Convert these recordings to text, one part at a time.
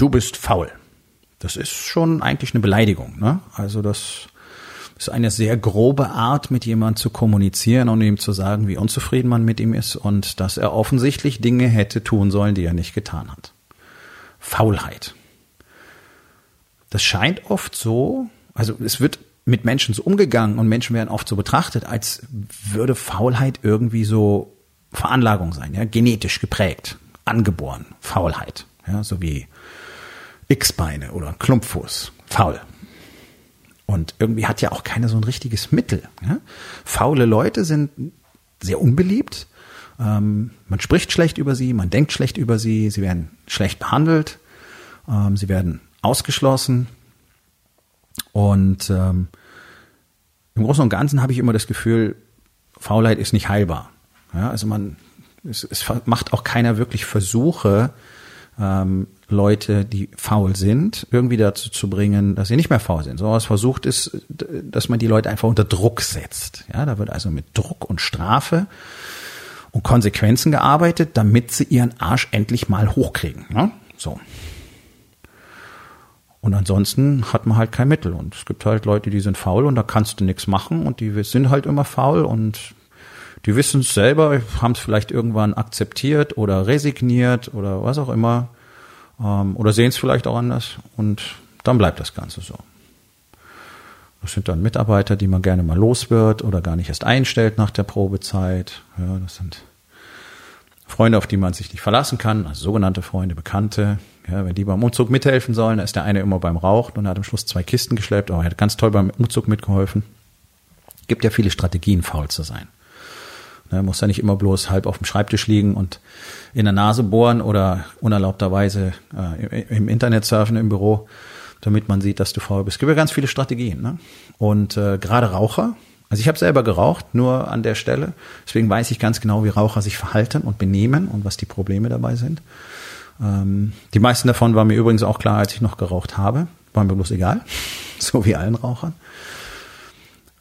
Du bist faul. Das ist schon eigentlich eine Beleidigung. Ne? Also das ist eine sehr grobe Art, mit jemandem zu kommunizieren und ihm zu sagen, wie unzufrieden man mit ihm ist und dass er offensichtlich Dinge hätte tun sollen, die er nicht getan hat. Faulheit. Das scheint oft so, also es wird mit Menschen so umgegangen und Menschen werden oft so betrachtet, als würde Faulheit irgendwie so Veranlagung sein, ja, genetisch geprägt, angeboren, Faulheit, ja, so wie X-Beine oder Klumpfuß, faul. Und irgendwie hat ja auch keiner so ein richtiges Mittel. Ja? Faule Leute sind sehr unbeliebt. Ähm, man spricht schlecht über sie, man denkt schlecht über sie, sie werden schlecht behandelt, ähm, sie werden ausgeschlossen. Und ähm, im Großen und Ganzen habe ich immer das Gefühl, Faulheit ist nicht heilbar. Ja, also man, es, es macht auch keiner wirklich Versuche, ähm, Leute, die faul sind, irgendwie dazu zu bringen, dass sie nicht mehr faul sind. So was versucht ist, dass man die Leute einfach unter Druck setzt. Ja, da wird also mit Druck und Strafe und Konsequenzen gearbeitet, damit sie ihren Arsch endlich mal hochkriegen. Ne? So. Und ansonsten hat man halt kein Mittel. Und es gibt halt Leute, die sind faul und da kannst du nichts machen und die sind halt immer faul und die wissen es selber, haben es vielleicht irgendwann akzeptiert oder resigniert oder was auch immer ähm, oder sehen es vielleicht auch anders und dann bleibt das Ganze so. Das sind dann Mitarbeiter, die man gerne mal los wird oder gar nicht erst einstellt nach der Probezeit. Ja, das sind Freunde, auf die man sich nicht verlassen kann, also sogenannte Freunde, Bekannte. Ja, wenn die beim Umzug mithelfen sollen, da ist der eine immer beim Rauchen und hat am Schluss zwei Kisten geschleppt, aber er hat ganz toll beim Umzug mitgeholfen. Gibt ja viele Strategien, faul zu sein. Ne, muss ja nicht immer bloß halb auf dem Schreibtisch liegen und in der Nase bohren oder unerlaubterweise äh, im Internet surfen im Büro, damit man sieht, dass du faul bist. Es gibt ja ganz viele Strategien. Ne? Und äh, gerade Raucher, also ich habe selber geraucht, nur an der Stelle. Deswegen weiß ich ganz genau, wie Raucher sich verhalten und benehmen und was die Probleme dabei sind. Ähm, die meisten davon waren mir übrigens auch klar, als ich noch geraucht habe. War mir bloß egal, so wie allen Rauchern.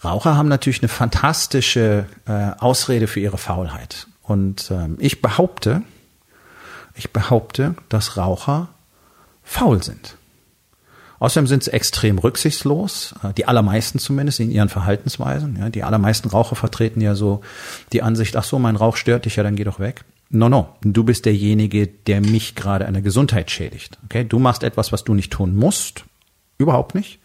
Raucher haben natürlich eine fantastische äh, Ausrede für ihre Faulheit. Und ähm, ich behaupte, ich behaupte, dass Raucher faul sind. Außerdem sind sie extrem rücksichtslos, äh, die allermeisten zumindest in ihren Verhaltensweisen. Ja, die allermeisten Raucher vertreten ja so die Ansicht, ach so, mein Rauch stört dich ja, dann geh doch weg. No, no, du bist derjenige, der mich gerade an der Gesundheit schädigt. Okay, du machst etwas, was du nicht tun musst, überhaupt nicht.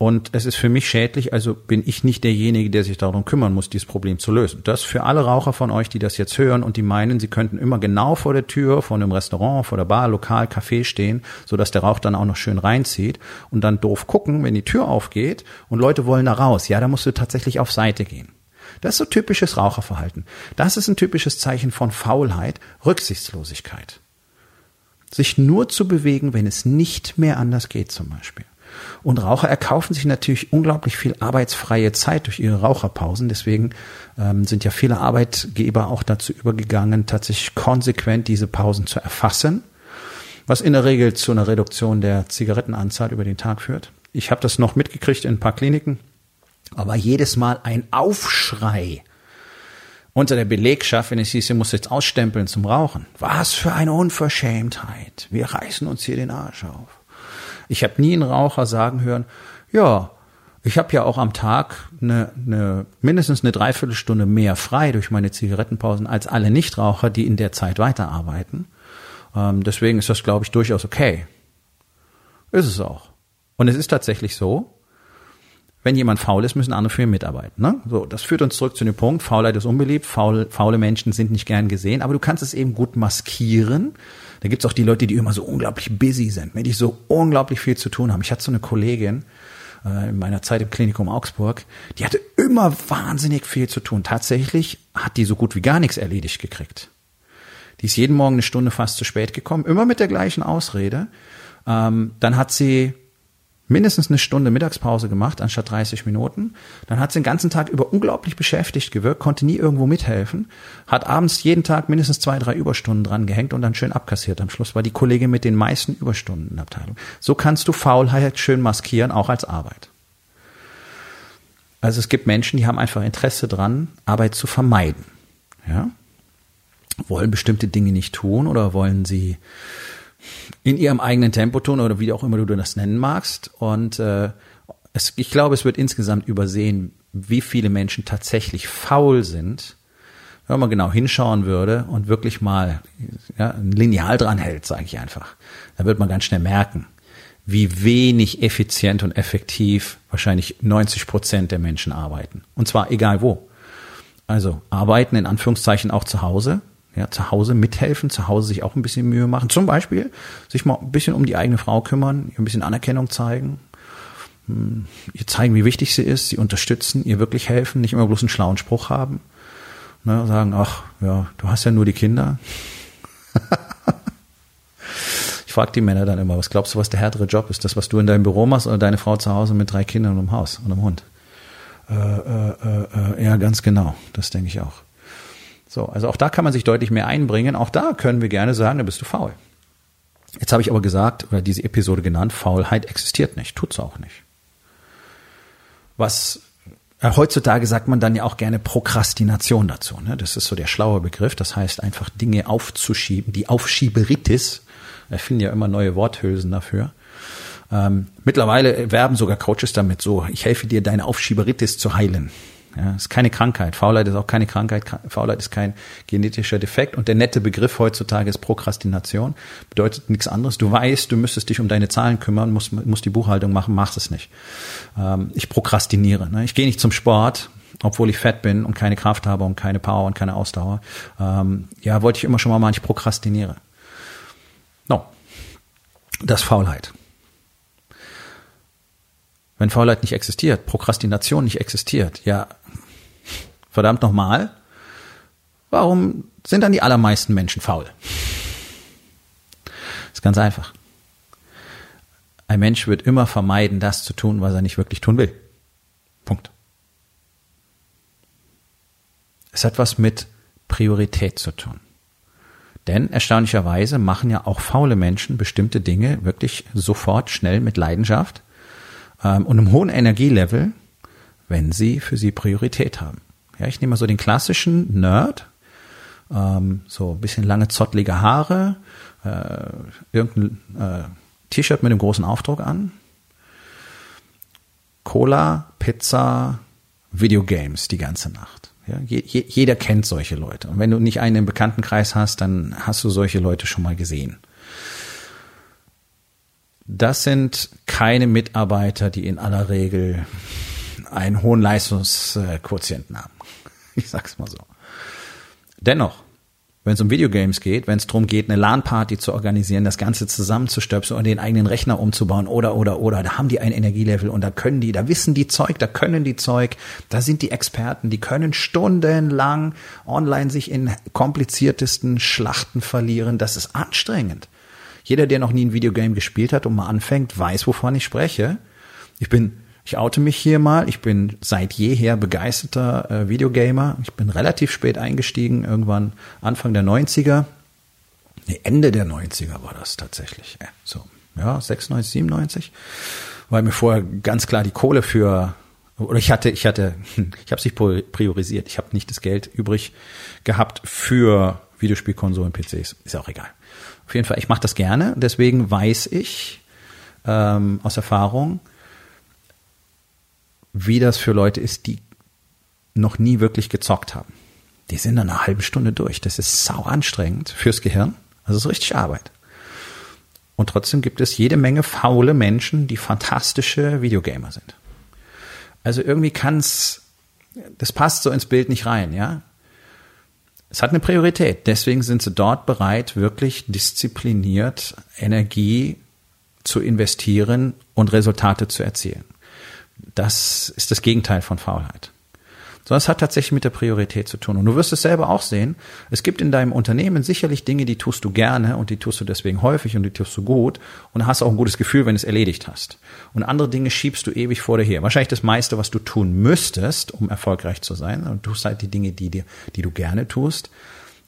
Und es ist für mich schädlich, also bin ich nicht derjenige, der sich darum kümmern muss, dieses Problem zu lösen. Das für alle Raucher von euch, die das jetzt hören und die meinen, sie könnten immer genau vor der Tür von einem Restaurant, vor der Bar, Lokal, Café stehen, sodass der Rauch dann auch noch schön reinzieht und dann doof gucken, wenn die Tür aufgeht und Leute wollen da raus. Ja, da musst du tatsächlich auf Seite gehen. Das ist so typisches Raucherverhalten. Das ist ein typisches Zeichen von Faulheit, Rücksichtslosigkeit. Sich nur zu bewegen, wenn es nicht mehr anders geht zum Beispiel. Und Raucher erkaufen sich natürlich unglaublich viel arbeitsfreie Zeit durch ihre Raucherpausen. Deswegen ähm, sind ja viele Arbeitgeber auch dazu übergegangen, tatsächlich konsequent diese Pausen zu erfassen, was in der Regel zu einer Reduktion der Zigarettenanzahl über den Tag führt. Ich habe das noch mitgekriegt in ein paar Kliniken, aber jedes Mal ein Aufschrei unter der Belegschaft, wenn es hieß, ihr muss jetzt ausstempeln zum Rauchen. Was für eine Unverschämtheit. Wir reißen uns hier den Arsch auf. Ich habe nie einen Raucher sagen hören, ja, ich habe ja auch am Tag eine, eine, mindestens eine Dreiviertelstunde mehr frei durch meine Zigarettenpausen als alle Nichtraucher, die in der Zeit weiterarbeiten. Ähm, deswegen ist das, glaube ich, durchaus okay. Ist es auch. Und es ist tatsächlich so, wenn jemand faul ist, müssen andere für ihn mitarbeiten. Ne? So, das führt uns zurück zu dem Punkt, Faulheit ist unbeliebt, faul, faule Menschen sind nicht gern gesehen, aber du kannst es eben gut maskieren. Da gibt's auch die Leute, die immer so unglaublich busy sind, die so unglaublich viel zu tun haben. Ich hatte so eine Kollegin, äh, in meiner Zeit im Klinikum Augsburg, die hatte immer wahnsinnig viel zu tun. Tatsächlich hat die so gut wie gar nichts erledigt gekriegt. Die ist jeden Morgen eine Stunde fast zu spät gekommen, immer mit der gleichen Ausrede. Ähm, dann hat sie mindestens eine Stunde Mittagspause gemacht, anstatt 30 Minuten. Dann hat sie den ganzen Tag über unglaublich beschäftigt gewirkt, konnte nie irgendwo mithelfen, hat abends jeden Tag mindestens zwei, drei Überstunden dran gehängt und dann schön abkassiert. Am Schluss war die Kollegin mit den meisten Überstunden in der Abteilung. So kannst du Faulheit schön maskieren, auch als Arbeit. Also es gibt Menschen, die haben einfach Interesse dran, Arbeit zu vermeiden. Ja? Wollen bestimmte Dinge nicht tun oder wollen sie in ihrem eigenen Tempo tun oder wie auch immer du das nennen magst. Und äh, es, ich glaube, es wird insgesamt übersehen, wie viele Menschen tatsächlich faul sind, wenn man genau hinschauen würde und wirklich mal ja, ein Lineal dran hält, sage ich einfach. Da wird man ganz schnell merken, wie wenig effizient und effektiv wahrscheinlich 90 Prozent der Menschen arbeiten. Und zwar egal wo. Also arbeiten in Anführungszeichen auch zu Hause, ja, zu Hause mithelfen, zu Hause sich auch ein bisschen Mühe machen. Zum Beispiel sich mal ein bisschen um die eigene Frau kümmern, ihr ein bisschen Anerkennung zeigen, hm, ihr zeigen, wie wichtig sie ist, sie unterstützen, ihr wirklich helfen, nicht immer bloß einen schlauen Spruch haben. Ne, sagen, ach, ja, du hast ja nur die Kinder. ich frage die Männer dann immer, was glaubst du, was der härtere Job ist? Das, was du in deinem Büro machst oder deine Frau zu Hause mit drei Kindern und einem Haus und einem Hund? Äh, äh, äh, äh ja, ganz genau. Das denke ich auch. So, also auch da kann man sich deutlich mehr einbringen. Auch da können wir gerne sagen, da bist du faul. Jetzt habe ich aber gesagt, oder diese Episode genannt, Faulheit existiert nicht, tut's auch nicht. Was äh, heutzutage sagt man dann ja auch gerne Prokrastination dazu. Ne? Das ist so der schlaue Begriff. Das heißt einfach Dinge aufzuschieben, die Aufschieberitis. Wir finden ja immer neue Worthülsen dafür. Ähm, mittlerweile werben sogar Coaches damit so, ich helfe dir, deine Aufschieberitis zu heilen. Ja, ist keine Krankheit. Faulheit ist auch keine Krankheit. Faulheit ist kein genetischer Defekt. Und der nette Begriff heutzutage ist Prokrastination. Bedeutet nichts anderes. Du weißt, du müsstest dich um deine Zahlen kümmern, musst, musst die Buchhaltung machen, machst es nicht. Ähm, ich prokrastiniere. Ne? Ich gehe nicht zum Sport, obwohl ich fett bin und keine Kraft habe und keine Power und keine Ausdauer. Ähm, ja, wollte ich immer schon mal machen, ich prokrastiniere. No. Das ist Faulheit. Wenn Faulheit nicht existiert, Prokrastination nicht existiert, ja, verdammt nochmal, warum sind dann die allermeisten Menschen faul? ist ganz einfach. Ein Mensch wird immer vermeiden, das zu tun, was er nicht wirklich tun will. Punkt. Es hat was mit Priorität zu tun. Denn erstaunlicherweise machen ja auch faule Menschen bestimmte Dinge wirklich sofort, schnell, mit Leidenschaft ähm, und einem hohen Energielevel, wenn sie für sie Priorität haben. Ja, ich nehme mal so den klassischen Nerd, ähm, so ein bisschen lange zottlige Haare, äh, irgendein äh, T-Shirt mit einem großen Aufdruck an, Cola, Pizza, Videogames die ganze Nacht. Ja, je, je, jeder kennt solche Leute. Und wenn du nicht einen im Bekanntenkreis hast, dann hast du solche Leute schon mal gesehen. Das sind keine Mitarbeiter, die in aller Regel einen hohen Leistungsquotienten haben. Ich sag's mal so. Dennoch, wenn es um Videogames geht, wenn es darum geht, eine LAN-Party zu organisieren, das Ganze zusammenzustöpseln und den eigenen Rechner umzubauen oder, oder, oder, da haben die ein Energielevel und da können die, da wissen die Zeug, da können die Zeug, da sind die Experten, die können stundenlang online sich in kompliziertesten Schlachten verlieren. Das ist anstrengend. Jeder, der noch nie ein Videogame gespielt hat und mal anfängt, weiß, wovon ich spreche. Ich bin, ich oute mich hier mal, ich bin seit jeher begeisterter äh, Videogamer. Ich bin relativ spät eingestiegen, irgendwann Anfang der 90er. Nee, Ende der 90er war das tatsächlich. Ja, so, ja, 96, 97. Weil mir vorher ganz klar die Kohle für oder ich hatte, ich hatte, ich habe sich priorisiert. Ich habe nicht das Geld übrig gehabt für Videospielkonsolen, PCs. Ist auch egal. Auf jeden Fall, ich mache das gerne. Deswegen weiß ich ähm, aus Erfahrung, wie das für Leute ist, die noch nie wirklich gezockt haben. Die sind dann eine halbe Stunde durch. Das ist sau anstrengend fürs Gehirn. Das ist richtig Arbeit. Und trotzdem gibt es jede Menge faule Menschen, die fantastische Videogamer sind. Also irgendwie kann's, das passt so ins Bild nicht rein, ja es hat eine Priorität. Deswegen sind sie dort bereit, wirklich diszipliniert Energie zu investieren und Resultate zu erzielen. Das ist das Gegenteil von Faulheit sondern es hat tatsächlich mit der Priorität zu tun. Und du wirst es selber auch sehen. Es gibt in deinem Unternehmen sicherlich Dinge, die tust du gerne und die tust du deswegen häufig und die tust du gut und hast auch ein gutes Gefühl, wenn du es erledigt hast. Und andere Dinge schiebst du ewig vor dir her. Wahrscheinlich das meiste, was du tun müsstest, um erfolgreich zu sein. Und du tust halt die Dinge, die dir, die du gerne tust.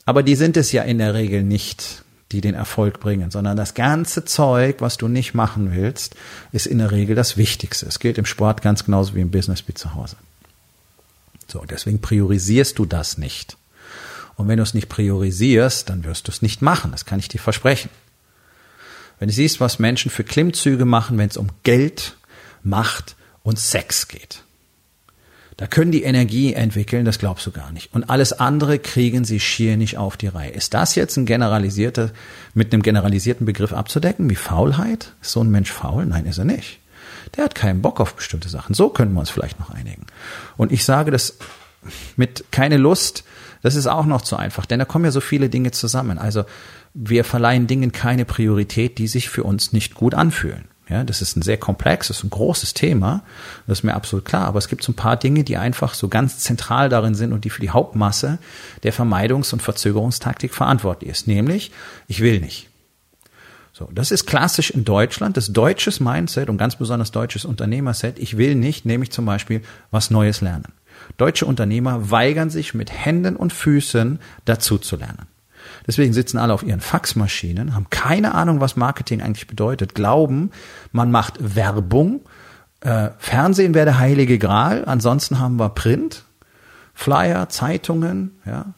Aber die sind es ja in der Regel nicht die den Erfolg bringen, sondern das ganze Zeug, was du nicht machen willst, ist in der Regel das Wichtigste. Es gilt im Sport ganz genauso wie im Business wie zu Hause. So, deswegen priorisierst du das nicht. Und wenn du es nicht priorisierst, dann wirst du es nicht machen. Das kann ich dir versprechen. Wenn du siehst, was Menschen für Klimmzüge machen, wenn es um Geld, Macht und Sex geht. Da können die Energie entwickeln, das glaubst du gar nicht. Und alles andere kriegen sie schier nicht auf die Reihe. Ist das jetzt ein generalisierter, mit einem generalisierten Begriff abzudecken, wie Faulheit? Ist so ein Mensch faul? Nein, ist er nicht. Der hat keinen Bock auf bestimmte Sachen. So können wir uns vielleicht noch einigen. Und ich sage das mit keine Lust, das ist auch noch zu einfach, denn da kommen ja so viele Dinge zusammen. Also wir verleihen Dingen keine Priorität, die sich für uns nicht gut anfühlen. Ja, das ist ein sehr komplexes, ein großes Thema. Das ist mir absolut klar. Aber es gibt so ein paar Dinge, die einfach so ganz zentral darin sind und die für die Hauptmasse der Vermeidungs- und Verzögerungstaktik verantwortlich ist. Nämlich, ich will nicht. So, das ist klassisch in Deutschland, das deutsches Mindset und ganz besonders deutsches Unternehmerset. Ich will nicht, nämlich zum Beispiel was Neues lernen. Deutsche Unternehmer weigern sich mit Händen und Füßen dazu zu lernen. Deswegen sitzen alle auf ihren Faxmaschinen, haben keine Ahnung, was Marketing eigentlich bedeutet, glauben, man macht Werbung, äh, Fernsehen wäre der heilige Gral, ansonsten haben wir Print, Flyer, Zeitungen, ja.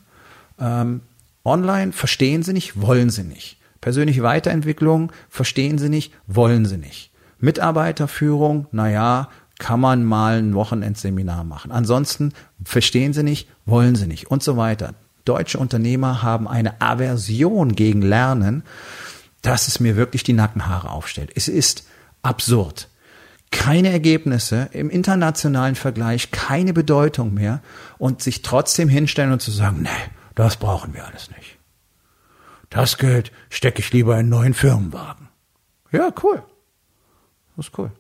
Ähm, online verstehen sie nicht, wollen sie nicht. Persönliche Weiterentwicklung verstehen sie nicht, wollen sie nicht. Mitarbeiterführung, naja, kann man mal ein Wochenendseminar machen. Ansonsten verstehen sie nicht, wollen sie nicht und so weiter. Deutsche Unternehmer haben eine Aversion gegen Lernen, dass es mir wirklich die Nackenhaare aufstellt. Es ist absurd. Keine Ergebnisse im internationalen Vergleich, keine Bedeutung mehr und sich trotzdem hinstellen und zu sagen, nee, das brauchen wir alles nicht. Das Geld stecke ich lieber in einen neuen Firmenwagen. Ja, cool. Das ist cool.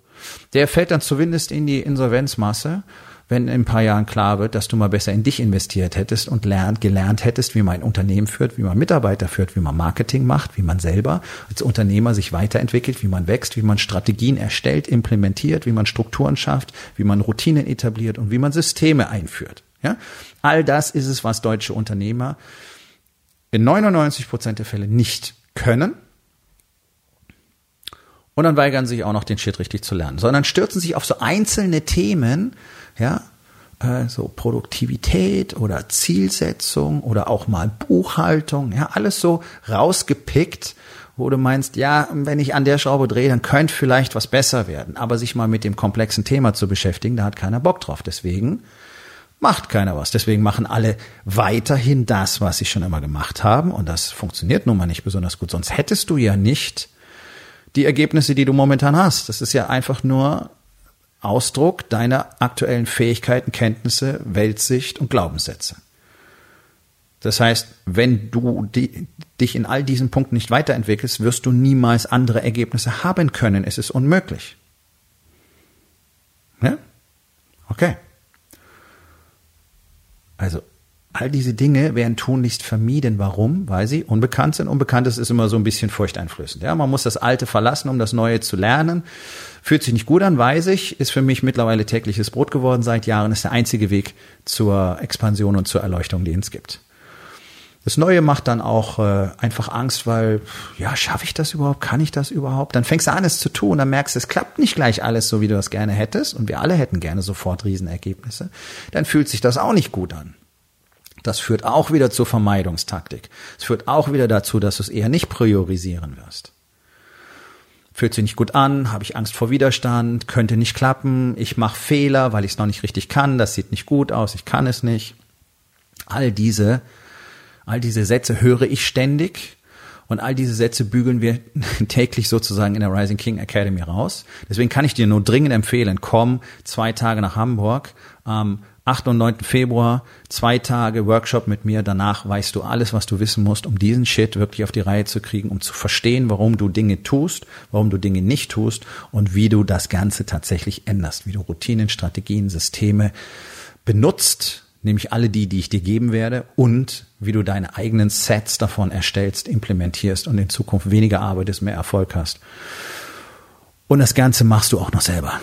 Der fällt dann zumindest in die Insolvenzmasse, wenn in ein paar Jahren klar wird, dass du mal besser in dich investiert hättest und lernt, gelernt hättest, wie man ein Unternehmen führt, wie man Mitarbeiter führt, wie man Marketing macht, wie man selber als Unternehmer sich weiterentwickelt, wie man wächst, wie man Strategien erstellt, implementiert, wie man Strukturen schafft, wie man Routinen etabliert und wie man Systeme einführt. Ja? All das ist es, was deutsche Unternehmer in 99 Prozent der Fälle nicht können. Und dann weigern sich auch noch den Shit richtig zu lernen, sondern stürzen sich auf so einzelne Themen, ja, äh, so Produktivität oder Zielsetzung oder auch mal Buchhaltung, ja, alles so rausgepickt, wo du meinst, ja, wenn ich an der Schraube drehe, dann könnte vielleicht was besser werden. Aber sich mal mit dem komplexen Thema zu beschäftigen, da hat keiner Bock drauf. Deswegen macht keiner was. Deswegen machen alle weiterhin das, was sie schon immer gemacht haben. Und das funktioniert nun mal nicht besonders gut. Sonst hättest du ja nicht die Ergebnisse, die du momentan hast. Das ist ja einfach nur Ausdruck deiner aktuellen Fähigkeiten, Kenntnisse, Weltsicht und Glaubenssätze. Das heißt, wenn du die, dich in all diesen Punkten nicht weiterentwickelst, wirst du niemals andere Ergebnisse haben können. Es ist unmöglich. Ja? Okay. Also all diese Dinge werden tunlichst vermieden. Warum? Weil sie unbekannt sind. Unbekanntes ist immer so ein bisschen furchteinflößend. Ja, man muss das Alte verlassen, um das Neue zu lernen. Fühlt sich nicht gut an, weiß ich. Ist für mich mittlerweile tägliches Brot geworden seit Jahren. Ist der einzige Weg zur Expansion und zur Erleuchtung, den es gibt. Das Neue macht dann auch äh, einfach Angst, weil, ja, schaffe ich das überhaupt? Kann ich das überhaupt? Dann fängst du an, es zu tun, dann merkst du, es klappt nicht gleich alles so, wie du das gerne hättest. Und wir alle hätten gerne sofort Riesenergebnisse. Dann fühlt sich das auch nicht gut an. Das führt auch wieder zur Vermeidungstaktik. Es führt auch wieder dazu, dass du es eher nicht priorisieren wirst. Fühlt sich nicht gut an, habe ich Angst vor Widerstand, könnte nicht klappen, ich mache Fehler, weil ich es noch nicht richtig kann, das sieht nicht gut aus, ich kann es nicht. All diese All diese Sätze höre ich ständig und all diese Sätze bügeln wir täglich sozusagen in der Rising King Academy raus. Deswegen kann ich dir nur dringend empfehlen, komm zwei Tage nach Hamburg. Ähm, 8. und 9. Februar, zwei Tage Workshop mit mir. Danach weißt du alles, was du wissen musst, um diesen Shit wirklich auf die Reihe zu kriegen, um zu verstehen, warum du Dinge tust, warum du Dinge nicht tust und wie du das Ganze tatsächlich änderst, wie du Routinen, Strategien, Systeme benutzt, nämlich alle die, die ich dir geben werde und wie du deine eigenen Sets davon erstellst, implementierst und in Zukunft weniger arbeitest, mehr Erfolg hast. Und das Ganze machst du auch noch selber.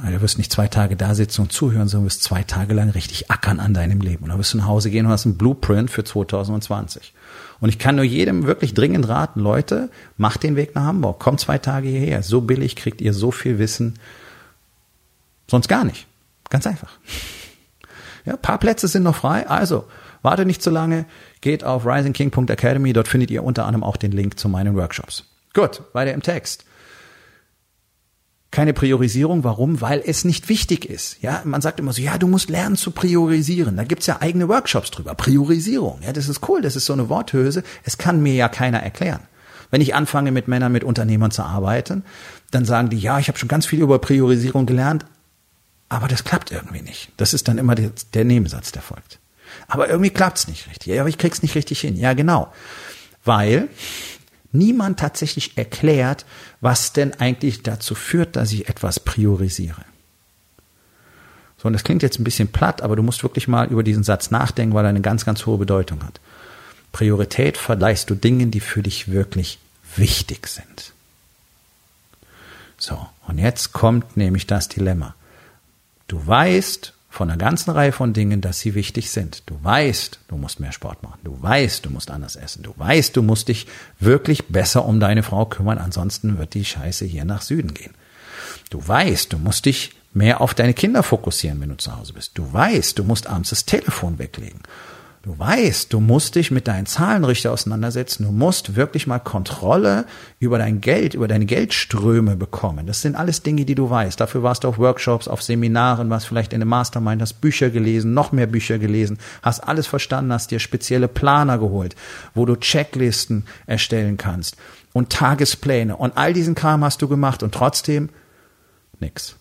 Du wirst nicht zwei Tage da sitzen und zuhören, sondern wirst zwei Tage lang richtig ackern an deinem Leben. Und dann wirst du nach Hause gehen und hast einen Blueprint für 2020. Und ich kann nur jedem wirklich dringend raten, Leute, macht den Weg nach Hamburg, kommt zwei Tage hierher. So billig kriegt ihr so viel Wissen. Sonst gar nicht. Ganz einfach. Ja, paar Plätze sind noch frei. Also, warte nicht zu lange. Geht auf risingking.academy. Dort findet ihr unter anderem auch den Link zu meinen Workshops. Gut, weiter im Text keine Priorisierung. Warum? Weil es nicht wichtig ist. Ja, man sagt immer so, ja, du musst lernen zu priorisieren. Da gibt's ja eigene Workshops drüber. Priorisierung. Ja, das ist cool. Das ist so eine Worthülse. Es kann mir ja keiner erklären. Wenn ich anfange, mit Männern, mit Unternehmern zu arbeiten, dann sagen die, ja, ich habe schon ganz viel über Priorisierung gelernt, aber das klappt irgendwie nicht. Das ist dann immer der, der Nebensatz, der folgt. Aber irgendwie klappt's nicht richtig. Ja, aber ich krieg's nicht richtig hin. Ja, genau. Weil niemand tatsächlich erklärt, was denn eigentlich dazu führt, dass ich etwas priorisiere. So, und das klingt jetzt ein bisschen platt, aber du musst wirklich mal über diesen Satz nachdenken, weil er eine ganz, ganz hohe Bedeutung hat. Priorität verleihst du Dingen, die für dich wirklich wichtig sind. So, und jetzt kommt nämlich das Dilemma. Du weißt, von einer ganzen Reihe von Dingen, dass sie wichtig sind. Du weißt, du musst mehr Sport machen. Du weißt, du musst anders essen. Du weißt, du musst dich wirklich besser um deine Frau kümmern, ansonsten wird die Scheiße hier nach Süden gehen. Du weißt, du musst dich mehr auf deine Kinder fokussieren, wenn du zu Hause bist. Du weißt, du musst abends das Telefon weglegen. Du weißt, du musst dich mit deinen Zahlenrichter auseinandersetzen. Du musst wirklich mal Kontrolle über dein Geld, über deine Geldströme bekommen. Das sind alles Dinge, die du weißt. Dafür warst du auf Workshops, auf Seminaren, warst vielleicht in einem Mastermind, hast Bücher gelesen, noch mehr Bücher gelesen, hast alles verstanden, hast dir spezielle Planer geholt, wo du Checklisten erstellen kannst und Tagespläne und all diesen Kram hast du gemacht und trotzdem nix.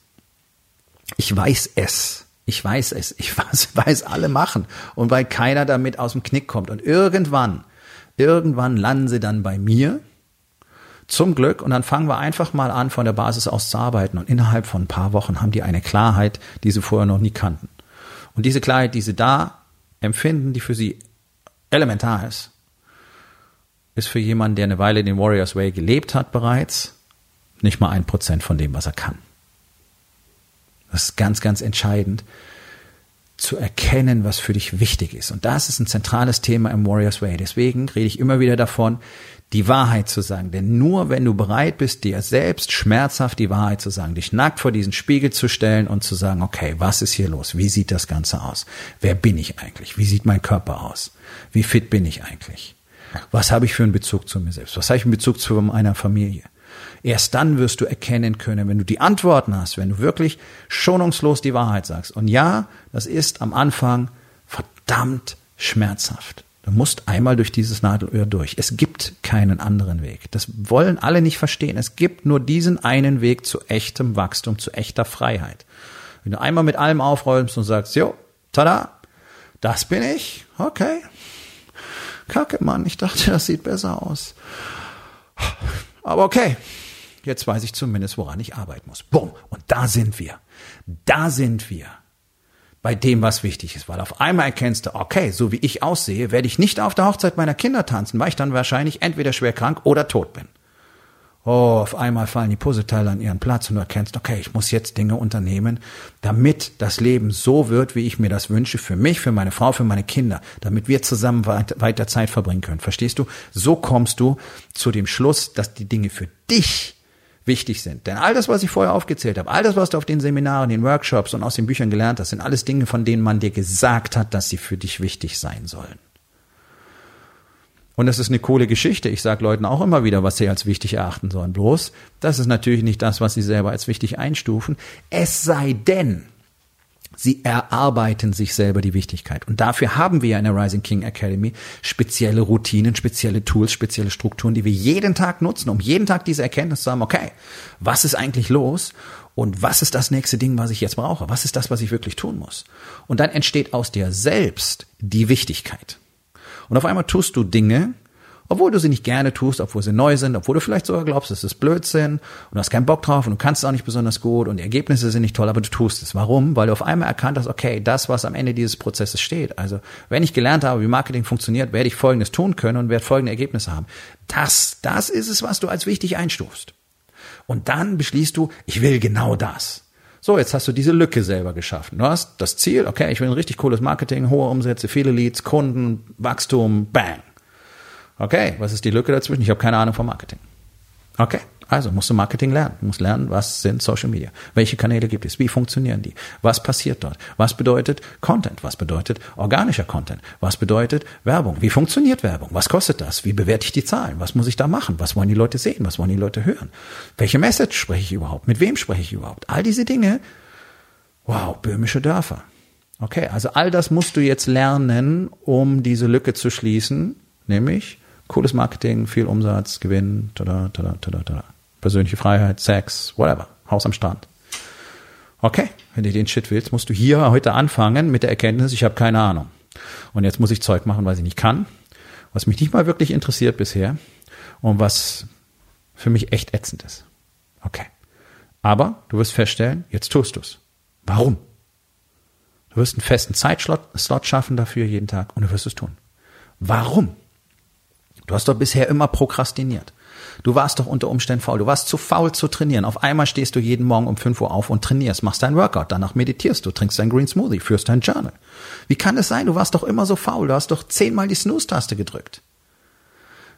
Ich weiß es. Ich weiß es. Ich weiß, weiß alle machen. Und weil keiner damit aus dem Knick kommt. Und irgendwann, irgendwann landen sie dann bei mir. Zum Glück. Und dann fangen wir einfach mal an, von der Basis aus zu arbeiten. Und innerhalb von ein paar Wochen haben die eine Klarheit, die sie vorher noch nie kannten. Und diese Klarheit, die sie da empfinden, die für sie elementar ist, ist für jemanden, der eine Weile den Warriors Way gelebt hat bereits, nicht mal ein Prozent von dem, was er kann. Das ist ganz, ganz entscheidend, zu erkennen, was für dich wichtig ist. Und das ist ein zentrales Thema im Warriors Way. Deswegen rede ich immer wieder davon, die Wahrheit zu sagen. Denn nur wenn du bereit bist, dir selbst schmerzhaft die Wahrheit zu sagen, dich nackt vor diesen Spiegel zu stellen und zu sagen, okay, was ist hier los? Wie sieht das Ganze aus? Wer bin ich eigentlich? Wie sieht mein Körper aus? Wie fit bin ich eigentlich? Was habe ich für einen Bezug zu mir selbst? Was habe ich für einen Bezug zu meiner Familie? Erst dann wirst du erkennen können, wenn du die Antworten hast, wenn du wirklich schonungslos die Wahrheit sagst. Und ja, das ist am Anfang verdammt schmerzhaft. Du musst einmal durch dieses Nadelöhr durch. Es gibt keinen anderen Weg. Das wollen alle nicht verstehen. Es gibt nur diesen einen Weg zu echtem Wachstum, zu echter Freiheit. Wenn du einmal mit allem aufräumst und sagst, jo, tada, das bin ich, okay. Kacke, Mann, ich dachte, das sieht besser aus. Aber okay, Jetzt weiß ich zumindest, woran ich arbeiten muss. Bumm. Und da sind wir. Da sind wir. Bei dem, was wichtig ist. Weil auf einmal erkennst du, okay, so wie ich aussehe, werde ich nicht auf der Hochzeit meiner Kinder tanzen, weil ich dann wahrscheinlich entweder schwer krank oder tot bin. Oh, auf einmal fallen die Puzzleteile an ihren Platz und du erkennst, okay, ich muss jetzt Dinge unternehmen, damit das Leben so wird, wie ich mir das wünsche, für mich, für meine Frau, für meine Kinder, damit wir zusammen weiter Zeit verbringen können. Verstehst du? So kommst du zu dem Schluss, dass die Dinge für dich wichtig sind. Denn all das, was ich vorher aufgezählt habe, all das, was du auf den Seminaren, den Workshops und aus den Büchern gelernt hast, sind alles Dinge, von denen man dir gesagt hat, dass sie für dich wichtig sein sollen. Und das ist eine coole Geschichte. Ich sage Leuten auch immer wieder, was sie als wichtig erachten sollen. Bloß, das ist natürlich nicht das, was sie selber als wichtig einstufen. Es sei denn, Sie erarbeiten sich selber die Wichtigkeit. Und dafür haben wir ja in der Rising King Academy spezielle Routinen, spezielle Tools, spezielle Strukturen, die wir jeden Tag nutzen, um jeden Tag diese Erkenntnis zu haben, okay, was ist eigentlich los? Und was ist das nächste Ding, was ich jetzt brauche? Was ist das, was ich wirklich tun muss? Und dann entsteht aus dir selbst die Wichtigkeit. Und auf einmal tust du Dinge, obwohl du sie nicht gerne tust, obwohl sie neu sind, obwohl du vielleicht sogar glaubst, es ist Blödsinn und du hast keinen Bock drauf und du kannst es auch nicht besonders gut und die Ergebnisse sind nicht toll, aber du tust es. Warum? Weil du auf einmal erkannt hast, okay, das, was am Ende dieses Prozesses steht, also wenn ich gelernt habe, wie Marketing funktioniert, werde ich Folgendes tun können und werde folgende Ergebnisse haben. Das, das ist es, was du als wichtig einstufst. Und dann beschließt du, ich will genau das. So, jetzt hast du diese Lücke selber geschaffen. Du hast das Ziel, okay, ich will ein richtig cooles Marketing, hohe Umsätze, viele Leads, Kunden, Wachstum, bang. Okay, was ist die Lücke dazwischen? Ich habe keine Ahnung vom Marketing. Okay, also musst du Marketing lernen. Du musst lernen, was sind Social Media? Welche Kanäle gibt es? Wie funktionieren die? Was passiert dort? Was bedeutet Content? Was bedeutet organischer Content? Was bedeutet Werbung? Wie funktioniert Werbung? Was kostet das? Wie bewerte ich die Zahlen? Was muss ich da machen? Was wollen die Leute sehen? Was wollen die Leute hören? Welche Message spreche ich überhaupt? Mit wem spreche ich überhaupt? All diese Dinge. Wow, böhmische Dörfer. Okay, also all das musst du jetzt lernen, um diese Lücke zu schließen, nämlich cooles Marketing, viel Umsatz, Gewinn, tada, tada, tada, tada. persönliche Freiheit, Sex, whatever, Haus am Strand. Okay, wenn du den Shit willst, musst du hier heute anfangen mit der Erkenntnis, ich habe keine Ahnung. Und jetzt muss ich Zeug machen, was ich nicht kann, was mich nicht mal wirklich interessiert bisher und was für mich echt ätzend ist. Okay. Aber du wirst feststellen, jetzt tust du's. Warum? Du wirst einen festen Zeitslot schaffen dafür jeden Tag und du wirst es tun. Warum? Du hast doch bisher immer prokrastiniert. Du warst doch unter Umständen faul. Du warst zu faul zu trainieren. Auf einmal stehst du jeden Morgen um 5 Uhr auf und trainierst, machst dein Workout, danach meditierst du, trinkst dein Green Smoothie, führst dein Journal. Wie kann es sein? Du warst doch immer so faul. Du hast doch zehnmal die Snooze-Taste gedrückt.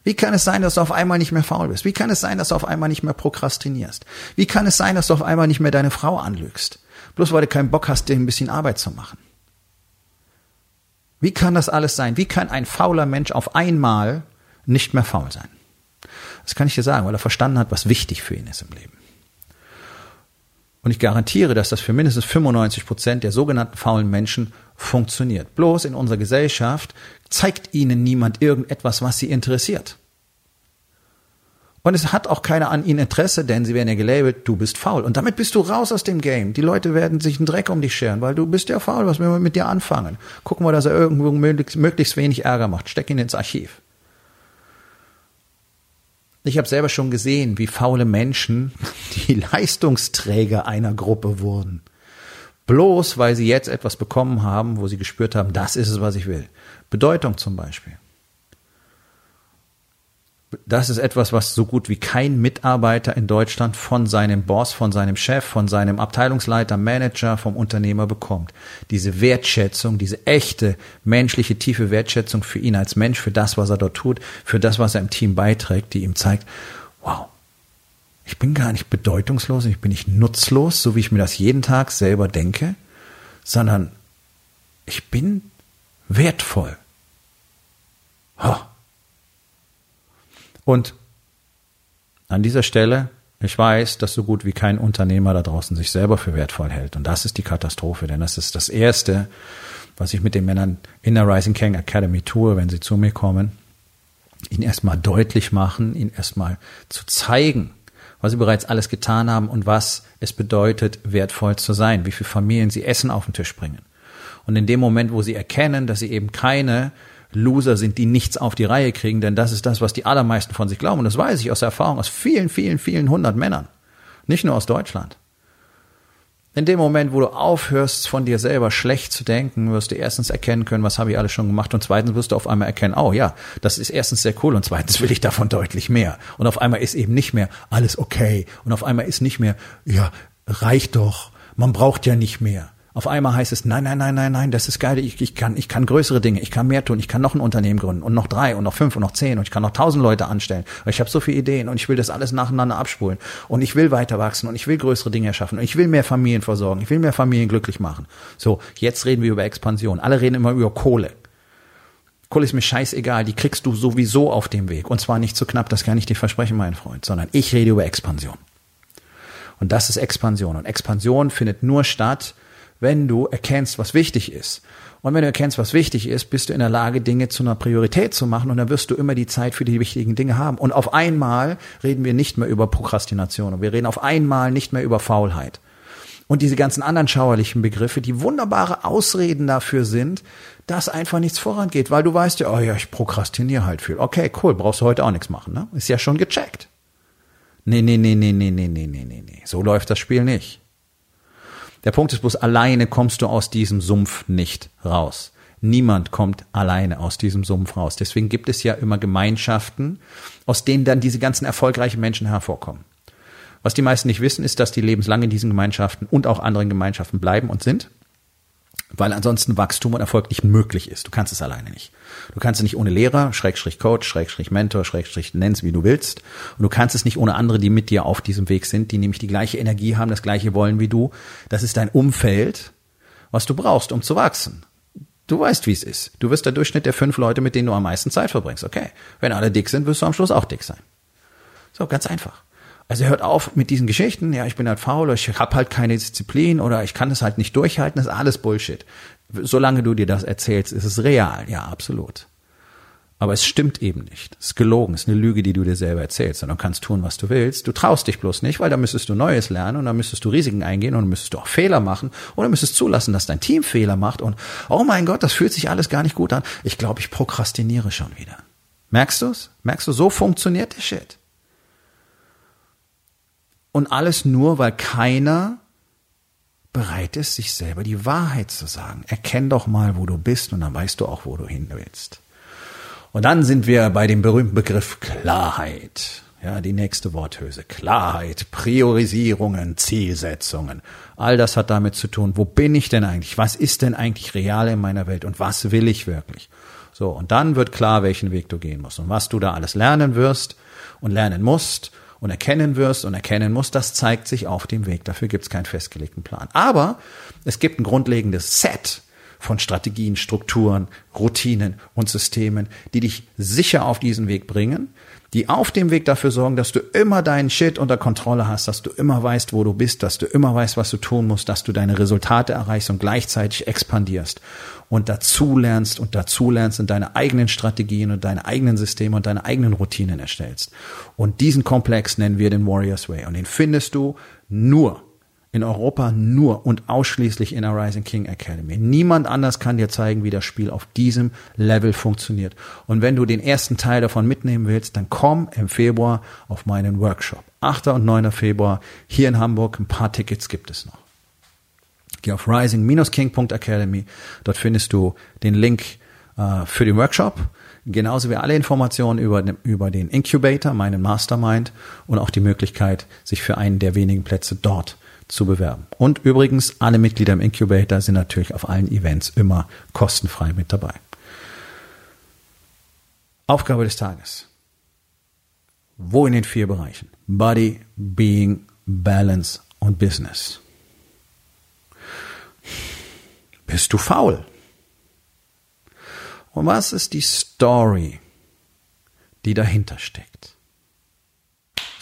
Wie kann es sein, dass du auf einmal nicht mehr faul bist? Wie kann es sein, dass du auf einmal nicht mehr prokrastinierst? Wie kann es sein, dass du auf einmal nicht mehr deine Frau anlügst? Bloß weil du keinen Bock hast, dir ein bisschen Arbeit zu machen. Wie kann das alles sein? Wie kann ein fauler Mensch auf einmal nicht mehr faul sein. Das kann ich dir sagen, weil er verstanden hat, was wichtig für ihn ist im Leben. Und ich garantiere, dass das für mindestens 95 Prozent der sogenannten faulen Menschen funktioniert. Bloß in unserer Gesellschaft zeigt ihnen niemand irgendetwas, was sie interessiert. Und es hat auch keiner an ihnen Interesse, denn sie werden ja gelabelt, du bist faul. Und damit bist du raus aus dem Game. Die Leute werden sich einen Dreck um dich scheren, weil du bist ja faul. Was will man mit dir anfangen? Gucken wir, dass er irgendwo möglichst wenig Ärger macht. Steck ihn ins Archiv. Ich habe selber schon gesehen, wie faule Menschen die Leistungsträger einer Gruppe wurden. Bloß weil sie jetzt etwas bekommen haben, wo sie gespürt haben, das ist es, was ich will. Bedeutung zum Beispiel das ist etwas, was so gut wie kein Mitarbeiter in Deutschland von seinem Boss, von seinem Chef, von seinem Abteilungsleiter, Manager, vom Unternehmer bekommt. Diese Wertschätzung, diese echte menschliche, tiefe Wertschätzung für ihn als Mensch, für das, was er dort tut, für das, was er im Team beiträgt, die ihm zeigt, wow, ich bin gar nicht bedeutungslos, ich bin nicht nutzlos, so wie ich mir das jeden Tag selber denke, sondern ich bin wertvoll. Oh. Und an dieser Stelle, ich weiß, dass so gut wie kein Unternehmer da draußen sich selber für wertvoll hält. Und das ist die Katastrophe, denn das ist das Erste, was ich mit den Männern in der Rising King Academy tue, wenn sie zu mir kommen, ihnen erstmal deutlich machen, ihnen erstmal zu zeigen, was sie bereits alles getan haben und was es bedeutet, wertvoll zu sein, wie viele Familien sie Essen auf den Tisch bringen. Und in dem Moment, wo sie erkennen, dass sie eben keine Loser sind, die nichts auf die Reihe kriegen, denn das ist das, was die allermeisten von sich glauben. Und das weiß ich aus Erfahrung aus vielen, vielen, vielen hundert Männern. Nicht nur aus Deutschland. In dem Moment, wo du aufhörst, von dir selber schlecht zu denken, wirst du erstens erkennen können, was habe ich alles schon gemacht und zweitens wirst du auf einmal erkennen, oh ja, das ist erstens sehr cool und zweitens will ich davon deutlich mehr. Und auf einmal ist eben nicht mehr alles okay und auf einmal ist nicht mehr, ja, reicht doch, man braucht ja nicht mehr. Auf einmal heißt es, nein, nein, nein, nein, nein, das ist geil, ich, ich, kann, ich kann größere Dinge, ich kann mehr tun, ich kann noch ein Unternehmen gründen und noch drei und noch fünf und noch zehn und ich kann noch tausend Leute anstellen. Ich habe so viele Ideen und ich will das alles nacheinander abspulen und ich will weiter wachsen und ich will größere Dinge erschaffen und ich will mehr Familien versorgen, ich will mehr Familien glücklich machen. So, jetzt reden wir über Expansion. Alle reden immer über Kohle. Kohle ist mir scheißegal, die kriegst du sowieso auf dem Weg. Und zwar nicht zu knapp, das kann ich dir versprechen, mein Freund, sondern ich rede über Expansion. Und das ist Expansion. Und Expansion findet nur statt, wenn du erkennst, was wichtig ist. Und wenn du erkennst, was wichtig ist, bist du in der Lage, Dinge zu einer Priorität zu machen und dann wirst du immer die Zeit für die wichtigen Dinge haben. Und auf einmal reden wir nicht mehr über Prokrastination und wir reden auf einmal nicht mehr über Faulheit. Und diese ganzen anderen schauerlichen Begriffe, die wunderbare Ausreden dafür sind, dass einfach nichts vorangeht, weil du weißt ja, oh ja, ich prokrastiniere halt viel. Okay, cool, brauchst du heute auch nichts machen, ne? Ist ja schon gecheckt. Nee, nee, nee, nee, nee, nee, nee, nee, nee, nee. So läuft das Spiel nicht. Der Punkt ist bloß, alleine kommst du aus diesem Sumpf nicht raus. Niemand kommt alleine aus diesem Sumpf raus. Deswegen gibt es ja immer Gemeinschaften, aus denen dann diese ganzen erfolgreichen Menschen hervorkommen. Was die meisten nicht wissen, ist, dass die lebenslang in diesen Gemeinschaften und auch anderen Gemeinschaften bleiben und sind weil ansonsten Wachstum und Erfolg nicht möglich ist. Du kannst es alleine nicht. Du kannst es nicht ohne Lehrer, Schrägstrich Coach, Schrägstrich Mentor, Schrägstrich nenn's wie du willst. Und du kannst es nicht ohne andere, die mit dir auf diesem Weg sind, die nämlich die gleiche Energie haben, das gleiche wollen wie du. Das ist dein Umfeld, was du brauchst, um zu wachsen. Du weißt, wie es ist. Du wirst der Durchschnitt der fünf Leute, mit denen du am meisten Zeit verbringst. Okay. Wenn alle dick sind, wirst du am Schluss auch dick sein. So, ganz einfach. Also hört auf mit diesen Geschichten, ja, ich bin halt faul, ich habe halt keine Disziplin oder ich kann es halt nicht durchhalten, das ist alles Bullshit. Solange du dir das erzählst, ist es real, ja, absolut. Aber es stimmt eben nicht. Es ist gelogen, es ist eine Lüge, die du dir selber erzählst. Und du kannst tun, was du willst. Du traust dich bloß nicht, weil da müsstest du Neues lernen und dann müsstest du Risiken eingehen und dann müsstest du auch Fehler machen und dann müsstest zulassen, dass dein Team Fehler macht und oh mein Gott, das fühlt sich alles gar nicht gut an. Ich glaube, ich prokrastiniere schon wieder. Merkst du's? Merkst du, so funktioniert der Shit. Und alles nur, weil keiner bereit ist, sich selber die Wahrheit zu sagen. Erkenn doch mal, wo du bist und dann weißt du auch, wo du hin willst. Und dann sind wir bei dem berühmten Begriff Klarheit. Ja, die nächste Worthülse. Klarheit, Priorisierungen, Zielsetzungen. All das hat damit zu tun, wo bin ich denn eigentlich? Was ist denn eigentlich real in meiner Welt und was will ich wirklich? So, und dann wird klar, welchen Weg du gehen musst und was du da alles lernen wirst und lernen musst und erkennen wirst und erkennen musst, das zeigt sich auf dem Weg. Dafür gibt es keinen festgelegten Plan. Aber es gibt ein grundlegendes Set von Strategien, Strukturen, Routinen und Systemen, die dich sicher auf diesen Weg bringen, die auf dem Weg dafür sorgen, dass du immer deinen Shit unter Kontrolle hast, dass du immer weißt, wo du bist, dass du immer weißt, was du tun musst, dass du deine Resultate erreichst und gleichzeitig expandierst und dazu lernst und dazu lernst und deine eigenen Strategien und deine eigenen Systeme und deine eigenen Routinen erstellst. Und diesen Komplex nennen wir den Warriors Way und den findest du nur in Europa nur und ausschließlich in der Rising King Academy. Niemand anders kann dir zeigen, wie das Spiel auf diesem Level funktioniert. Und wenn du den ersten Teil davon mitnehmen willst, dann komm im Februar auf meinen Workshop. 8. und 9. Februar hier in Hamburg. Ein paar Tickets gibt es noch. Geh auf rising-king.academy. Dort findest du den Link äh, für den Workshop, genauso wie alle Informationen über, über den Incubator, meinen Mastermind und auch die Möglichkeit, sich für einen der wenigen Plätze dort zu bewerben. Und übrigens, alle Mitglieder im Incubator sind natürlich auf allen Events immer kostenfrei mit dabei. Aufgabe des Tages. Wo in den vier Bereichen? Body, Being, Balance und Business. Bist du faul? Und was ist die Story, die dahinter steckt?